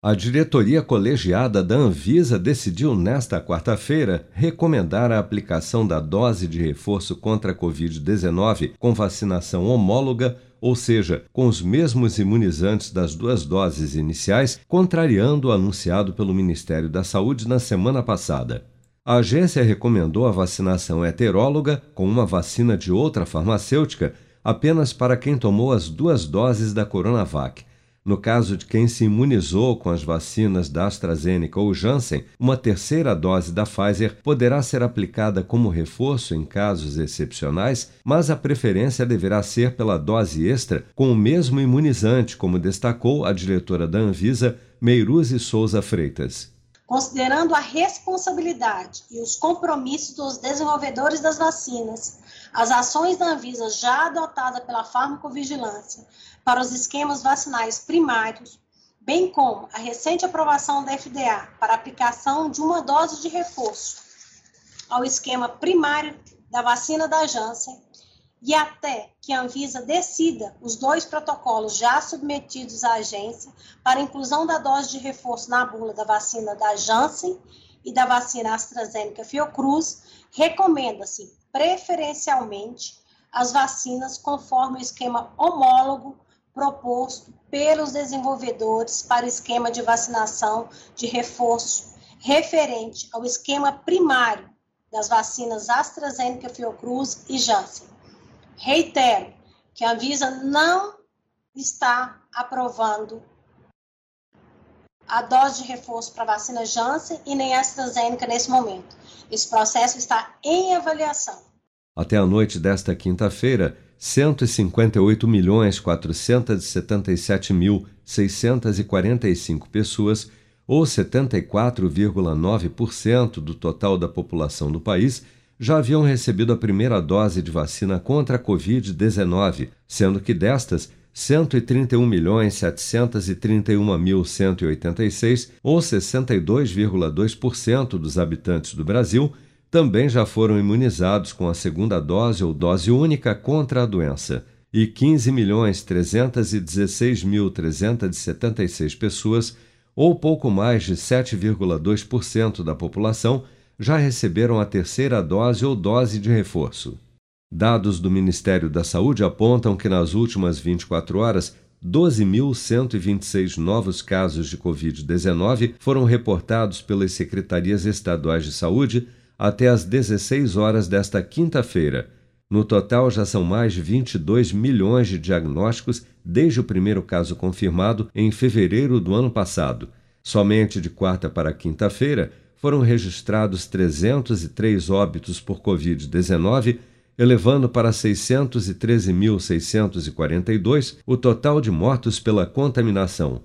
A diretoria colegiada da Anvisa decidiu nesta quarta-feira recomendar a aplicação da dose de reforço contra a Covid-19 com vacinação homóloga, ou seja, com os mesmos imunizantes das duas doses iniciais, contrariando o anunciado pelo Ministério da Saúde na semana passada. A agência recomendou a vacinação heteróloga com uma vacina de outra farmacêutica apenas para quem tomou as duas doses da Coronavac no caso de quem se imunizou com as vacinas da AstraZeneca ou Janssen, uma terceira dose da Pfizer poderá ser aplicada como reforço em casos excepcionais, mas a preferência deverá ser pela dose extra com o mesmo imunizante, como destacou a diretora da Anvisa, Meiruzi Souza Freitas. Considerando a responsabilidade e os compromissos dos desenvolvedores das vacinas, as ações da Anvisa já adotadas pela farmacovigilância para os esquemas vacinais primários, bem como a recente aprovação da FDA para aplicação de uma dose de reforço ao esquema primário da vacina da Janssen e até que a Anvisa decida os dois protocolos já submetidos à agência para inclusão da dose de reforço na bula da vacina da Janssen e da vacina AstraZeneca Fiocruz, recomenda-se preferencialmente as vacinas conforme o esquema homólogo proposto pelos desenvolvedores para o esquema de vacinação de reforço referente ao esquema primário das vacinas AstraZeneca, Fiocruz e Janssen. Reitero que a Anvisa não está aprovando a dose de reforço para a vacina Janssen e nem AstraZeneca nesse momento. Esse processo está em avaliação. Até a noite desta quinta-feira, 158.477.645 pessoas, ou 74,9% do total da população do país, já haviam recebido a primeira dose de vacina contra a Covid-19, sendo que destas, 131.731.186, ou 62,2% dos habitantes do Brasil, também já foram imunizados com a segunda dose ou dose única contra a doença, e 15.316.376 pessoas, ou pouco mais de 7,2% da população, já receberam a terceira dose ou dose de reforço. Dados do Ministério da Saúde apontam que nas últimas 24 horas, 12.126 novos casos de Covid-19 foram reportados pelas secretarias estaduais de saúde até às 16 horas desta quinta-feira. No total, já são mais de 22 milhões de diagnósticos desde o primeiro caso confirmado em fevereiro do ano passado. Somente de quarta para quinta-feira foram registrados 303 óbitos por Covid-19, elevando para 613.642 o total de mortos pela contaminação.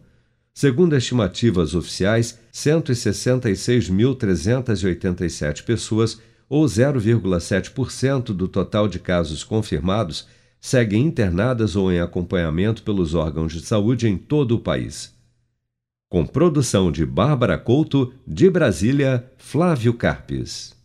Segundo estimativas oficiais, 166.387 pessoas, ou 0,7% do total de casos confirmados, seguem internadas ou em acompanhamento pelos órgãos de saúde em todo o país. Com produção de Bárbara Couto, de Brasília, Flávio Carpes.